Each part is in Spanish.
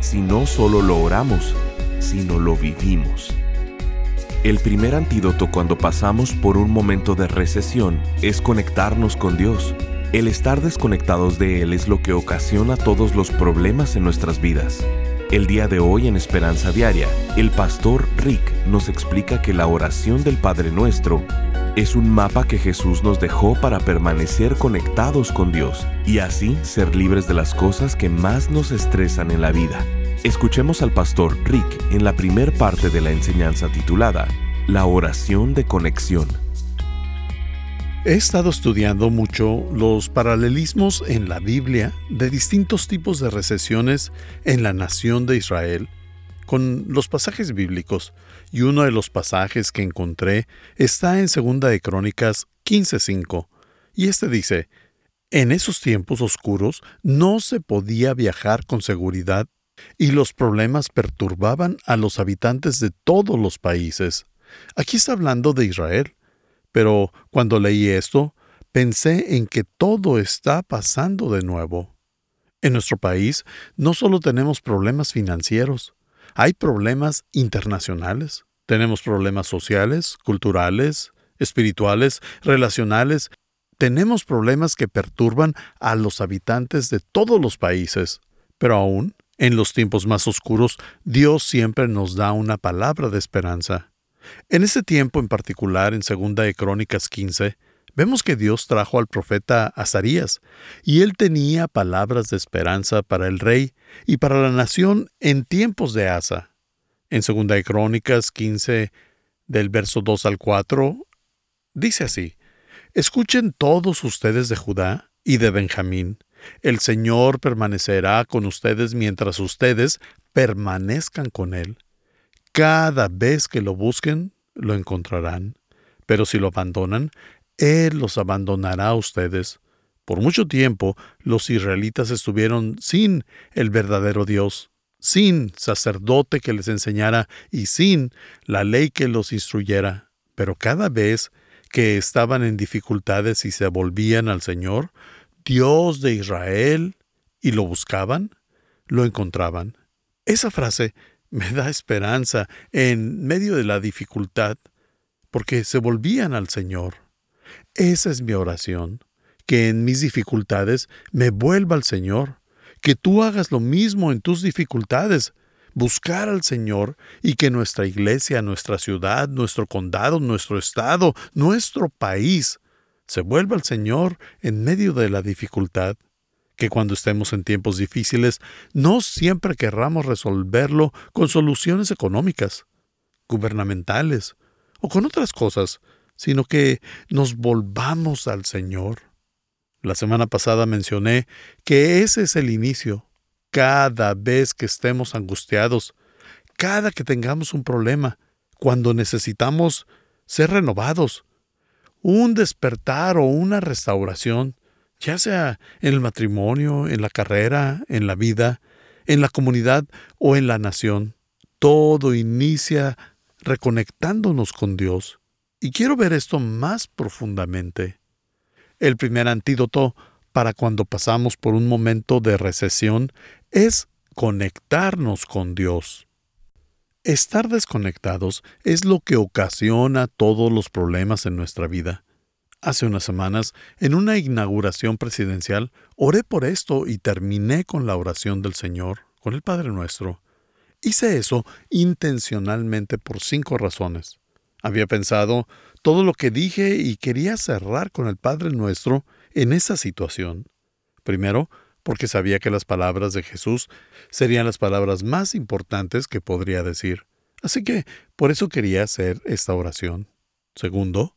si no solo lo oramos, sino lo vivimos. El primer antídoto cuando pasamos por un momento de recesión es conectarnos con Dios. El estar desconectados de Él es lo que ocasiona todos los problemas en nuestras vidas. El día de hoy en Esperanza Diaria, el pastor Rick nos explica que la oración del Padre Nuestro es un mapa que Jesús nos dejó para permanecer conectados con Dios y así ser libres de las cosas que más nos estresan en la vida. Escuchemos al pastor Rick en la primer parte de la enseñanza titulada La oración de conexión. He estado estudiando mucho los paralelismos en la Biblia de distintos tipos de recesiones en la nación de Israel con los pasajes bíblicos, y uno de los pasajes que encontré está en Segunda de Crónicas 15:5, y este dice: En esos tiempos oscuros no se podía viajar con seguridad y los problemas perturbaban a los habitantes de todos los países. Aquí está hablando de Israel, pero cuando leí esto, pensé en que todo está pasando de nuevo. En nuestro país no solo tenemos problemas financieros, hay problemas internacionales, tenemos problemas sociales, culturales, espirituales, relacionales, tenemos problemas que perturban a los habitantes de todos los países, pero aún en los tiempos más oscuros, Dios siempre nos da una palabra de esperanza. En ese tiempo en particular, en Segunda de Crónicas 15, vemos que Dios trajo al profeta Azarías, y él tenía palabras de esperanza para el rey y para la nación en tiempos de Asa. En 2 de Crónicas 15, del verso 2 al 4, dice así, Escuchen todos ustedes de Judá y de Benjamín, el Señor permanecerá con ustedes mientras ustedes permanezcan con Él. Cada vez que lo busquen, lo encontrarán, pero si lo abandonan, él los abandonará a ustedes. Por mucho tiempo los israelitas estuvieron sin el verdadero Dios, sin sacerdote que les enseñara y sin la ley que los instruyera. Pero cada vez que estaban en dificultades y se volvían al Señor, Dios de Israel, y lo buscaban, lo encontraban. Esa frase me da esperanza en medio de la dificultad, porque se volvían al Señor. Esa es mi oración, que en mis dificultades me vuelva al Señor, que tú hagas lo mismo en tus dificultades, buscar al Señor y que nuestra iglesia, nuestra ciudad, nuestro condado, nuestro estado, nuestro país se vuelva al Señor en medio de la dificultad, que cuando estemos en tiempos difíciles no siempre querramos resolverlo con soluciones económicas, gubernamentales o con otras cosas, sino que nos volvamos al Señor. La semana pasada mencioné que ese es el inicio. Cada vez que estemos angustiados, cada que tengamos un problema, cuando necesitamos ser renovados, un despertar o una restauración, ya sea en el matrimonio, en la carrera, en la vida, en la comunidad o en la nación, todo inicia reconectándonos con Dios. Y quiero ver esto más profundamente. El primer antídoto para cuando pasamos por un momento de recesión es conectarnos con Dios. Estar desconectados es lo que ocasiona todos los problemas en nuestra vida. Hace unas semanas, en una inauguración presidencial, oré por esto y terminé con la oración del Señor, con el Padre Nuestro. Hice eso intencionalmente por cinco razones. Había pensado todo lo que dije y quería cerrar con el Padre Nuestro en esa situación. Primero, porque sabía que las palabras de Jesús serían las palabras más importantes que podría decir. Así que por eso quería hacer esta oración. Segundo,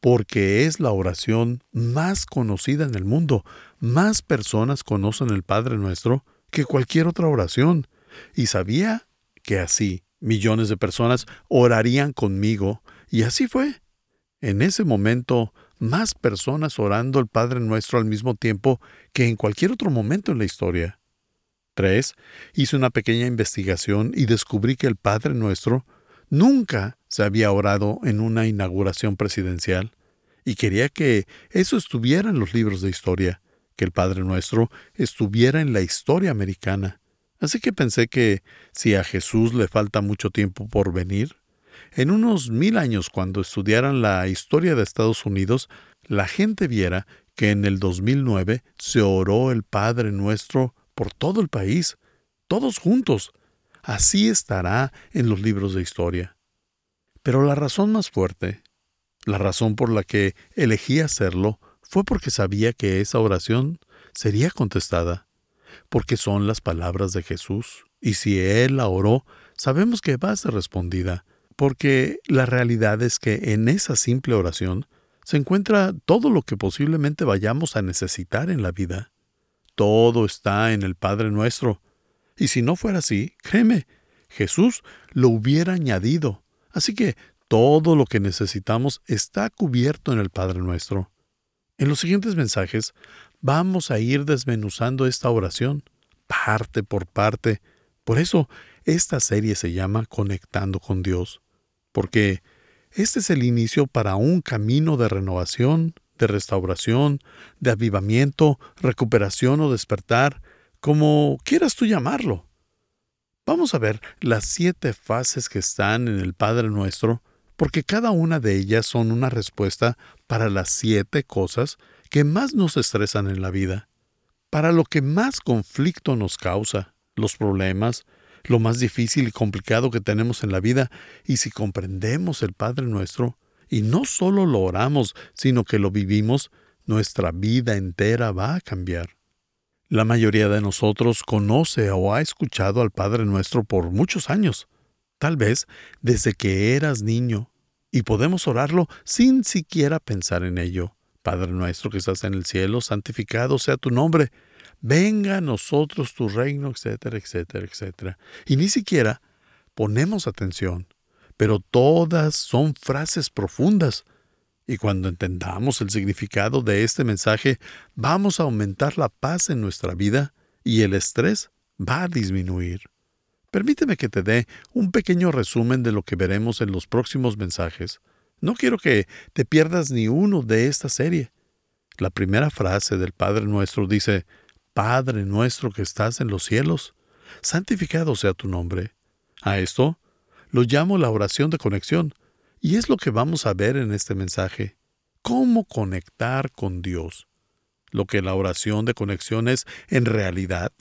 porque es la oración más conocida en el mundo. Más personas conocen el Padre Nuestro que cualquier otra oración. y sabía que así millones de personas orarían conmigo, y así fue. En ese momento, más personas orando el Padre Nuestro al mismo tiempo que en cualquier otro momento en la historia. 3. Hice una pequeña investigación y descubrí que el Padre Nuestro nunca se había orado en una inauguración presidencial, y quería que eso estuviera en los libros de historia, que el Padre Nuestro estuviera en la historia americana. Así que pensé que si a Jesús le falta mucho tiempo por venir, en unos mil años cuando estudiaran la historia de Estados Unidos, la gente viera que en el 2009 se oró el Padre Nuestro por todo el país, todos juntos. Así estará en los libros de historia. Pero la razón más fuerte, la razón por la que elegí hacerlo, fue porque sabía que esa oración sería contestada, porque son las palabras de Jesús, y si Él la oró, sabemos que va a ser respondida, porque la realidad es que en esa simple oración se encuentra todo lo que posiblemente vayamos a necesitar en la vida. Todo está en el Padre nuestro. Y si no fuera así, créeme, Jesús lo hubiera añadido. Así que todo lo que necesitamos está cubierto en el Padre nuestro. En los siguientes mensajes vamos a ir desmenuzando esta oración, parte por parte. Por eso, esta serie se llama Conectando con Dios porque este es el inicio para un camino de renovación, de restauración, de avivamiento, recuperación o despertar, como quieras tú llamarlo. Vamos a ver las siete fases que están en el Padre Nuestro, porque cada una de ellas son una respuesta para las siete cosas que más nos estresan en la vida, para lo que más conflicto nos causa, los problemas, lo más difícil y complicado que tenemos en la vida, y si comprendemos el Padre nuestro, y no solo lo oramos, sino que lo vivimos, nuestra vida entera va a cambiar. La mayoría de nosotros conoce o ha escuchado al Padre nuestro por muchos años, tal vez desde que eras niño, y podemos orarlo sin siquiera pensar en ello. Padre nuestro que estás en el cielo, santificado sea tu nombre venga a nosotros tu reino, etcétera, etcétera, etcétera. Y ni siquiera ponemos atención, pero todas son frases profundas. Y cuando entendamos el significado de este mensaje, vamos a aumentar la paz en nuestra vida y el estrés va a disminuir. Permíteme que te dé un pequeño resumen de lo que veremos en los próximos mensajes. No quiero que te pierdas ni uno de esta serie. La primera frase del Padre Nuestro dice, Padre nuestro que estás en los cielos, santificado sea tu nombre. A esto lo llamo la oración de conexión, y es lo que vamos a ver en este mensaje. ¿Cómo conectar con Dios? Lo que la oración de conexión es en realidad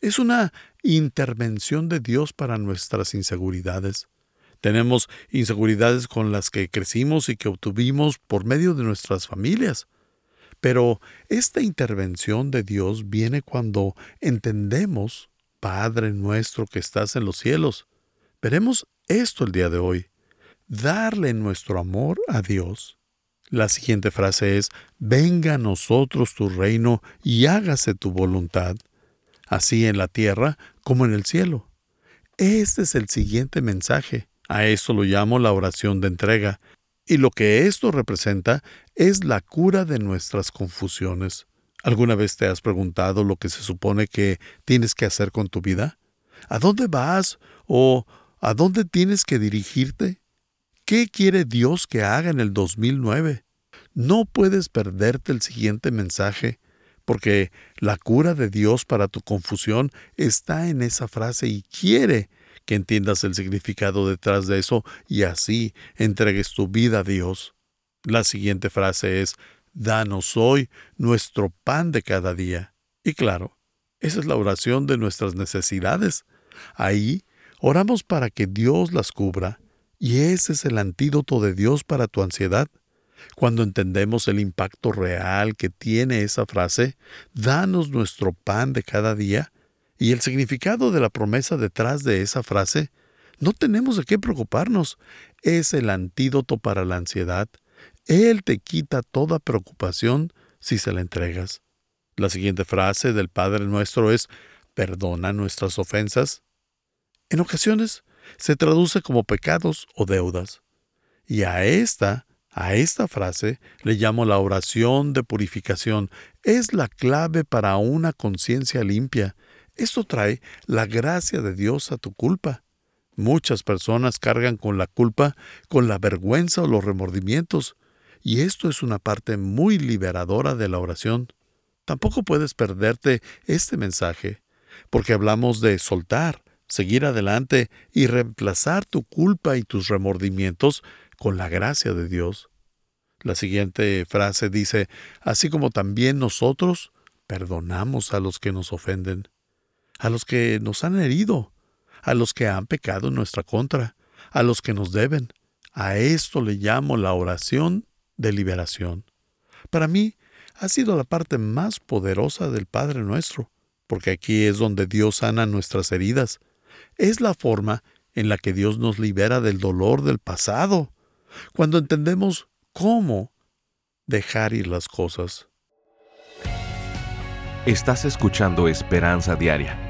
es una intervención de Dios para nuestras inseguridades. Tenemos inseguridades con las que crecimos y que obtuvimos por medio de nuestras familias. Pero esta intervención de Dios viene cuando entendemos, Padre nuestro que estás en los cielos. Veremos esto el día de hoy. Darle nuestro amor a Dios. La siguiente frase es, venga a nosotros tu reino y hágase tu voluntad, así en la tierra como en el cielo. Este es el siguiente mensaje. A esto lo llamo la oración de entrega. Y lo que esto representa es la cura de nuestras confusiones. ¿Alguna vez te has preguntado lo que se supone que tienes que hacer con tu vida? ¿A dónde vas o a dónde tienes que dirigirte? ¿Qué quiere Dios que haga en el 2009? No puedes perderte el siguiente mensaje, porque la cura de Dios para tu confusión está en esa frase y quiere que entiendas el significado detrás de eso y así entregues tu vida a Dios. La siguiente frase es, Danos hoy nuestro pan de cada día. Y claro, esa es la oración de nuestras necesidades. Ahí oramos para que Dios las cubra, y ese es el antídoto de Dios para tu ansiedad. Cuando entendemos el impacto real que tiene esa frase, danos nuestro pan de cada día, y el significado de la promesa detrás de esa frase, no tenemos de qué preocuparnos. Es el antídoto para la ansiedad. Él te quita toda preocupación si se la entregas. La siguiente frase del Padre nuestro es, perdona nuestras ofensas. En ocasiones se traduce como pecados o deudas. Y a esta, a esta frase le llamo la oración de purificación. Es la clave para una conciencia limpia. Esto trae la gracia de Dios a tu culpa. Muchas personas cargan con la culpa, con la vergüenza o los remordimientos, y esto es una parte muy liberadora de la oración. Tampoco puedes perderte este mensaje, porque hablamos de soltar, seguir adelante y reemplazar tu culpa y tus remordimientos con la gracia de Dios. La siguiente frase dice, así como también nosotros perdonamos a los que nos ofenden, a los que nos han herido, a los que han pecado en nuestra contra, a los que nos deben. A esto le llamo la oración de liberación. Para mí ha sido la parte más poderosa del Padre nuestro, porque aquí es donde Dios sana nuestras heridas. Es la forma en la que Dios nos libera del dolor del pasado, cuando entendemos cómo dejar ir las cosas. Estás escuchando Esperanza Diaria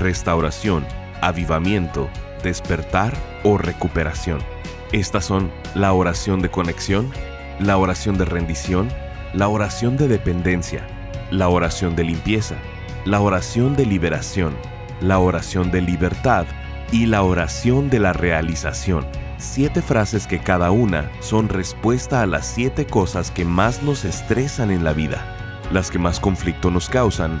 restauración, avivamiento, despertar o recuperación. Estas son la oración de conexión, la oración de rendición, la oración de dependencia, la oración de limpieza, la oración de liberación, la oración de libertad y la oración de la realización. Siete frases que cada una son respuesta a las siete cosas que más nos estresan en la vida, las que más conflicto nos causan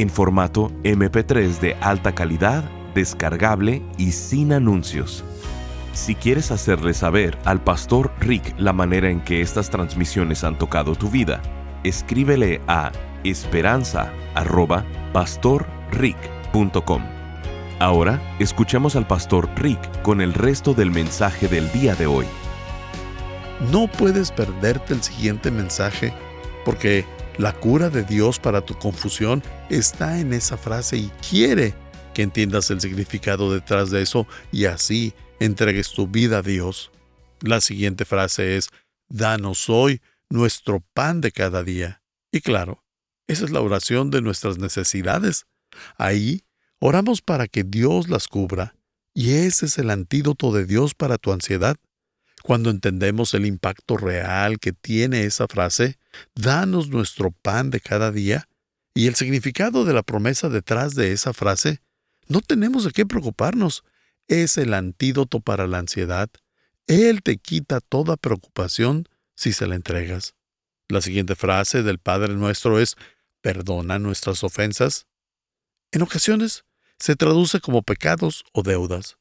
en formato MP3 de alta calidad, descargable y sin anuncios. Si quieres hacerle saber al pastor Rick la manera en que estas transmisiones han tocado tu vida, escríbele a esperanza@pastorrick.com. Ahora escuchemos al pastor Rick con el resto del mensaje del día de hoy. No puedes perderte el siguiente mensaje porque la cura de Dios para tu confusión está en esa frase y quiere que entiendas el significado detrás de eso y así entregues tu vida a Dios. La siguiente frase es, Danos hoy nuestro pan de cada día. Y claro, esa es la oración de nuestras necesidades. Ahí oramos para que Dios las cubra, y ese es el antídoto de Dios para tu ansiedad. Cuando entendemos el impacto real que tiene esa frase, danos nuestro pan de cada día, y el significado de la promesa detrás de esa frase, no tenemos de qué preocuparnos. Es el antídoto para la ansiedad. Él te quita toda preocupación si se la entregas. La siguiente frase del Padre nuestro es, perdona nuestras ofensas. En ocasiones se traduce como pecados o deudas.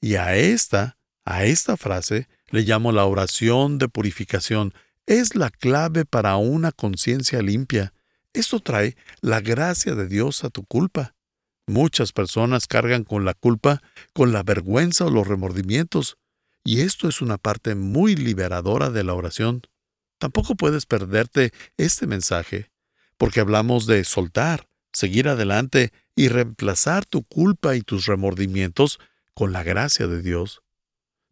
Y a esta, a esta frase, le llamo la oración de purificación. Es la clave para una conciencia limpia. Esto trae la gracia de Dios a tu culpa. Muchas personas cargan con la culpa, con la vergüenza o los remordimientos, y esto es una parte muy liberadora de la oración. Tampoco puedes perderte este mensaje, porque hablamos de soltar, seguir adelante y reemplazar tu culpa y tus remordimientos con la gracia de Dios.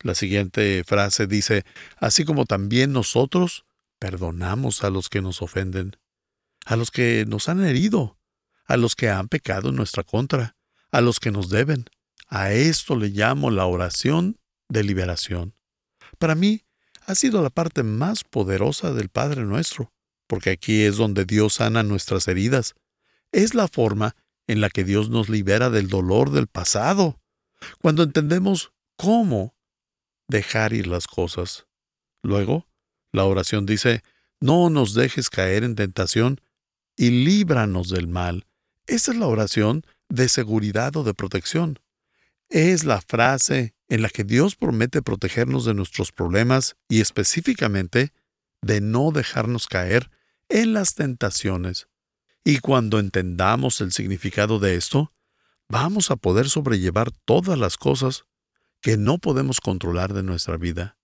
La siguiente frase dice, así como también nosotros Perdonamos a los que nos ofenden, a los que nos han herido, a los que han pecado en nuestra contra, a los que nos deben. A esto le llamo la oración de liberación. Para mí, ha sido la parte más poderosa del Padre nuestro, porque aquí es donde Dios sana nuestras heridas. Es la forma en la que Dios nos libera del dolor del pasado. Cuando entendemos cómo dejar ir las cosas. Luego, la oración dice, no nos dejes caer en tentación y líbranos del mal. Esa es la oración de seguridad o de protección. Es la frase en la que Dios promete protegernos de nuestros problemas y específicamente de no dejarnos caer en las tentaciones. Y cuando entendamos el significado de esto, vamos a poder sobrellevar todas las cosas que no podemos controlar de nuestra vida.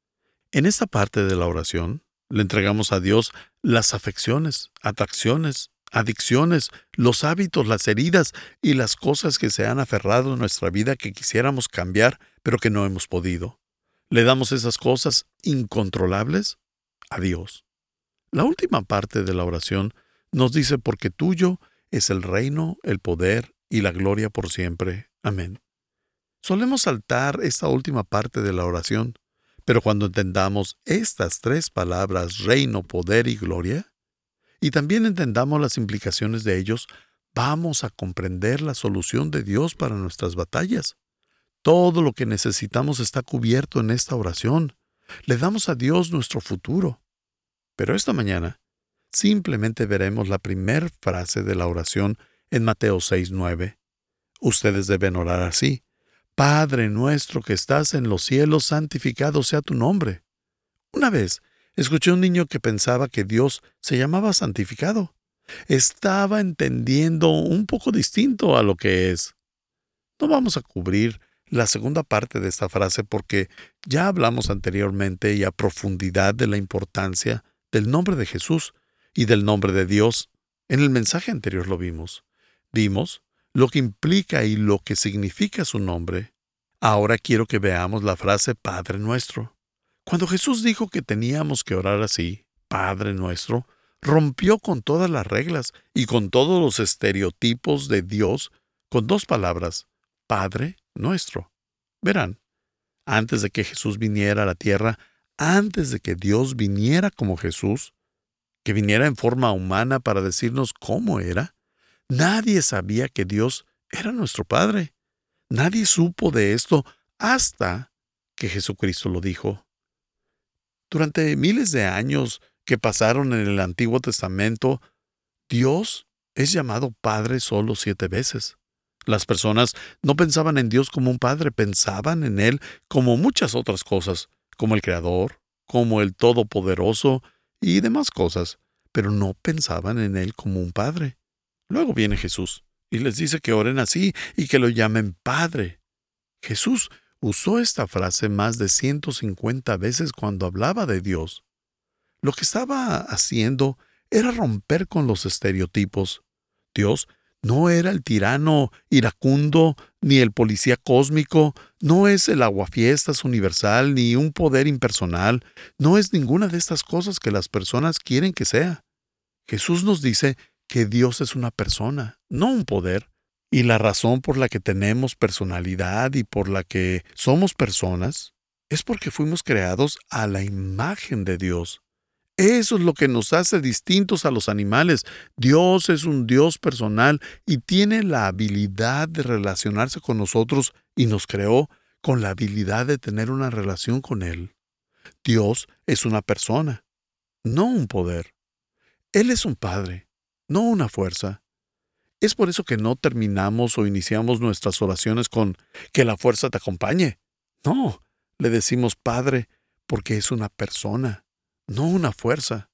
En esta parte de la oración, le entregamos a Dios las afecciones, atracciones, adicciones, los hábitos, las heridas y las cosas que se han aferrado en nuestra vida que quisiéramos cambiar, pero que no hemos podido. Le damos esas cosas incontrolables a Dios. La última parte de la oración nos dice, porque tuyo es el reino, el poder y la gloria por siempre. Amén. Solemos saltar esta última parte de la oración, pero cuando entendamos estas tres palabras, reino, poder y gloria, y también entendamos las implicaciones de ellos, vamos a comprender la solución de Dios para nuestras batallas. Todo lo que necesitamos está cubierto en esta oración. Le damos a Dios nuestro futuro. Pero esta mañana simplemente veremos la primera frase de la oración en Mateo 6:9. Ustedes deben orar así. Padre nuestro que estás en los cielos, santificado sea tu nombre. Una vez Escuché a un niño que pensaba que Dios se llamaba santificado. Estaba entendiendo un poco distinto a lo que es. No vamos a cubrir la segunda parte de esta frase porque ya hablamos anteriormente y a profundidad de la importancia del nombre de Jesús y del nombre de Dios. En el mensaje anterior lo vimos. Vimos lo que implica y lo que significa su nombre. Ahora quiero que veamos la frase Padre nuestro. Cuando Jesús dijo que teníamos que orar así, Padre nuestro, rompió con todas las reglas y con todos los estereotipos de Dios con dos palabras, Padre nuestro. Verán, antes de que Jesús viniera a la tierra, antes de que Dios viniera como Jesús, que viniera en forma humana para decirnos cómo era, nadie sabía que Dios era nuestro Padre. Nadie supo de esto hasta que Jesucristo lo dijo. Durante miles de años que pasaron en el Antiguo Testamento, Dios es llamado Padre solo siete veces. Las personas no pensaban en Dios como un Padre, pensaban en Él como muchas otras cosas, como el Creador, como el Todopoderoso y demás cosas, pero no pensaban en Él como un Padre. Luego viene Jesús y les dice que oren así y que lo llamen Padre. Jesús usó esta frase más de 150 veces cuando hablaba de Dios. Lo que estaba haciendo era romper con los estereotipos. Dios no era el tirano iracundo, ni el policía cósmico, no es el aguafiestas universal, ni un poder impersonal, no es ninguna de estas cosas que las personas quieren que sea. Jesús nos dice que Dios es una persona, no un poder. Y la razón por la que tenemos personalidad y por la que somos personas es porque fuimos creados a la imagen de Dios. Eso es lo que nos hace distintos a los animales. Dios es un Dios personal y tiene la habilidad de relacionarse con nosotros y nos creó con la habilidad de tener una relación con Él. Dios es una persona, no un poder. Él es un Padre, no una fuerza. Es por eso que no terminamos o iniciamos nuestras oraciones con que la fuerza te acompañe. No, le decimos Padre porque es una persona, no una fuerza.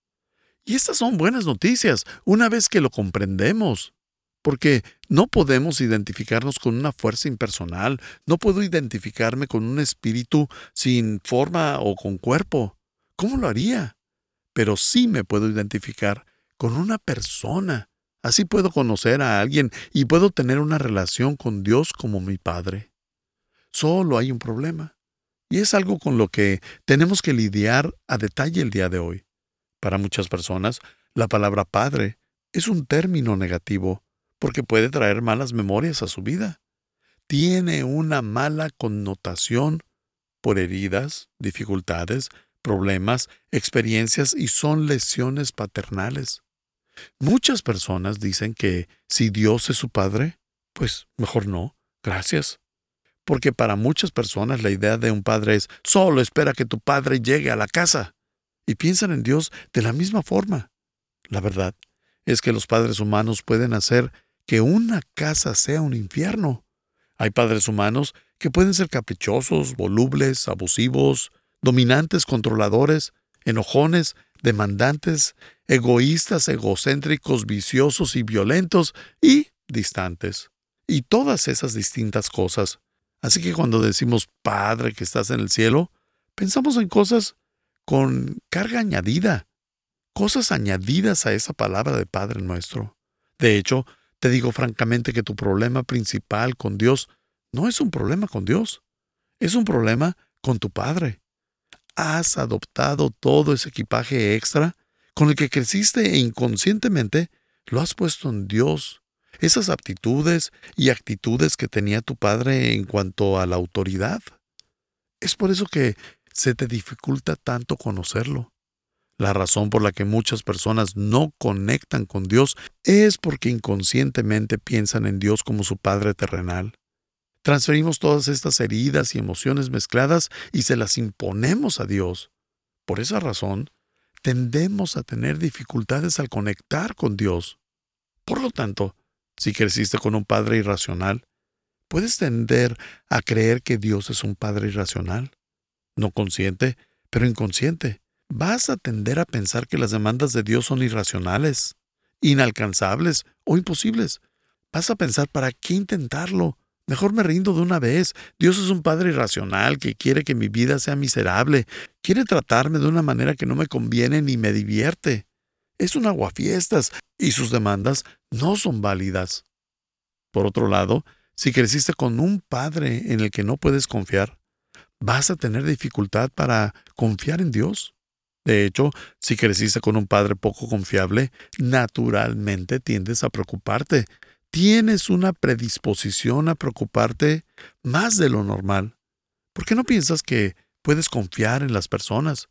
Y estas son buenas noticias una vez que lo comprendemos. Porque no podemos identificarnos con una fuerza impersonal, no puedo identificarme con un espíritu sin forma o con cuerpo. ¿Cómo lo haría? Pero sí me puedo identificar con una persona Así puedo conocer a alguien y puedo tener una relación con Dios como mi Padre. Solo hay un problema, y es algo con lo que tenemos que lidiar a detalle el día de hoy. Para muchas personas, la palabra padre es un término negativo porque puede traer malas memorias a su vida. Tiene una mala connotación por heridas, dificultades, problemas, experiencias y son lesiones paternales. Muchas personas dicen que si Dios es su padre, pues mejor no, gracias. Porque para muchas personas la idea de un padre es solo espera que tu padre llegue a la casa. Y piensan en Dios de la misma forma. La verdad es que los padres humanos pueden hacer que una casa sea un infierno. Hay padres humanos que pueden ser caprichosos, volubles, abusivos, dominantes, controladores, enojones, demandantes, egoístas, egocéntricos, viciosos y violentos y distantes. Y todas esas distintas cosas. Así que cuando decimos Padre que estás en el cielo, pensamos en cosas con carga añadida, cosas añadidas a esa palabra de Padre nuestro. De hecho, te digo francamente que tu problema principal con Dios no es un problema con Dios, es un problema con tu Padre. Has adoptado todo ese equipaje extra con el que creciste e inconscientemente lo has puesto en Dios. Esas aptitudes y actitudes que tenía tu Padre en cuanto a la autoridad. Es por eso que se te dificulta tanto conocerlo. La razón por la que muchas personas no conectan con Dios es porque inconscientemente piensan en Dios como su Padre terrenal. Transferimos todas estas heridas y emociones mezcladas y se las imponemos a Dios. Por esa razón, tendemos a tener dificultades al conectar con Dios. Por lo tanto, si creciste con un padre irracional, puedes tender a creer que Dios es un padre irracional, no consciente, pero inconsciente vas a tender a pensar que las demandas de Dios son irracionales, inalcanzables o imposibles. Vas a pensar, ¿para qué intentarlo? Mejor me rindo de una vez. Dios es un Padre irracional que quiere que mi vida sea miserable, quiere tratarme de una manera que no me conviene ni me divierte. Es un aguafiestas y sus demandas no son válidas. Por otro lado, si creciste con un Padre en el que no puedes confiar, vas a tener dificultad para confiar en Dios. De hecho, si creciste con un padre poco confiable, naturalmente tiendes a preocuparte. Tienes una predisposición a preocuparte más de lo normal. ¿Por qué no piensas que puedes confiar en las personas?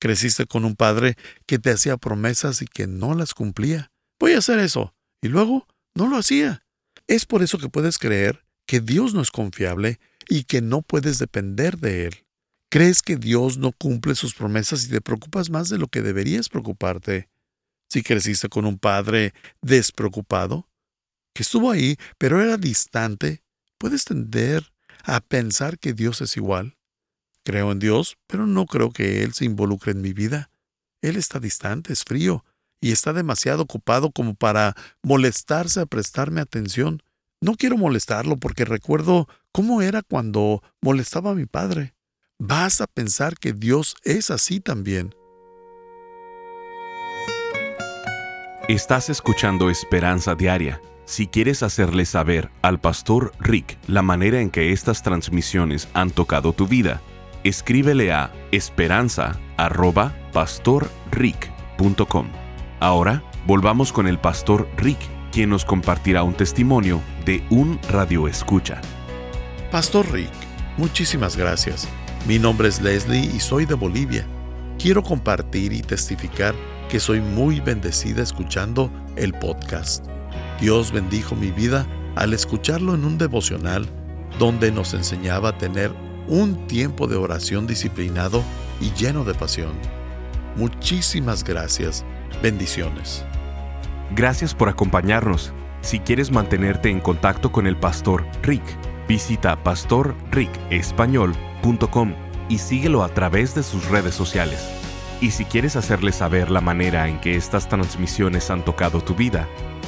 Creciste con un padre que te hacía promesas y que no las cumplía. Voy a hacer eso. Y luego no lo hacía. Es por eso que puedes creer que Dios no es confiable y que no puedes depender de Él. ¿Crees que Dios no cumple sus promesas y te preocupas más de lo que deberías preocuparte? Si creciste con un padre despreocupado, que estuvo ahí, pero era distante, puedes tender a pensar que Dios es igual. Creo en Dios, pero no creo que Él se involucre en mi vida. Él está distante, es frío, y está demasiado ocupado como para molestarse a prestarme atención. No quiero molestarlo porque recuerdo cómo era cuando molestaba a mi padre vas a pensar que Dios es así también. Estás escuchando Esperanza Diaria. Si quieres hacerle saber al pastor Rick la manera en que estas transmisiones han tocado tu vida, escríbele a esperanza.pastorrick.com. Ahora volvamos con el pastor Rick, quien nos compartirá un testimonio de un radio escucha. Pastor Rick, muchísimas gracias. Mi nombre es Leslie y soy de Bolivia. Quiero compartir y testificar que soy muy bendecida escuchando el podcast. Dios bendijo mi vida al escucharlo en un devocional donde nos enseñaba a tener un tiempo de oración disciplinado y lleno de pasión. Muchísimas gracias. Bendiciones. Gracias por acompañarnos. Si quieres mantenerte en contacto con el pastor Rick, visita pastorricespañol.com y síguelo a través de sus redes sociales. Y si quieres hacerle saber la manera en que estas transmisiones han tocado tu vida,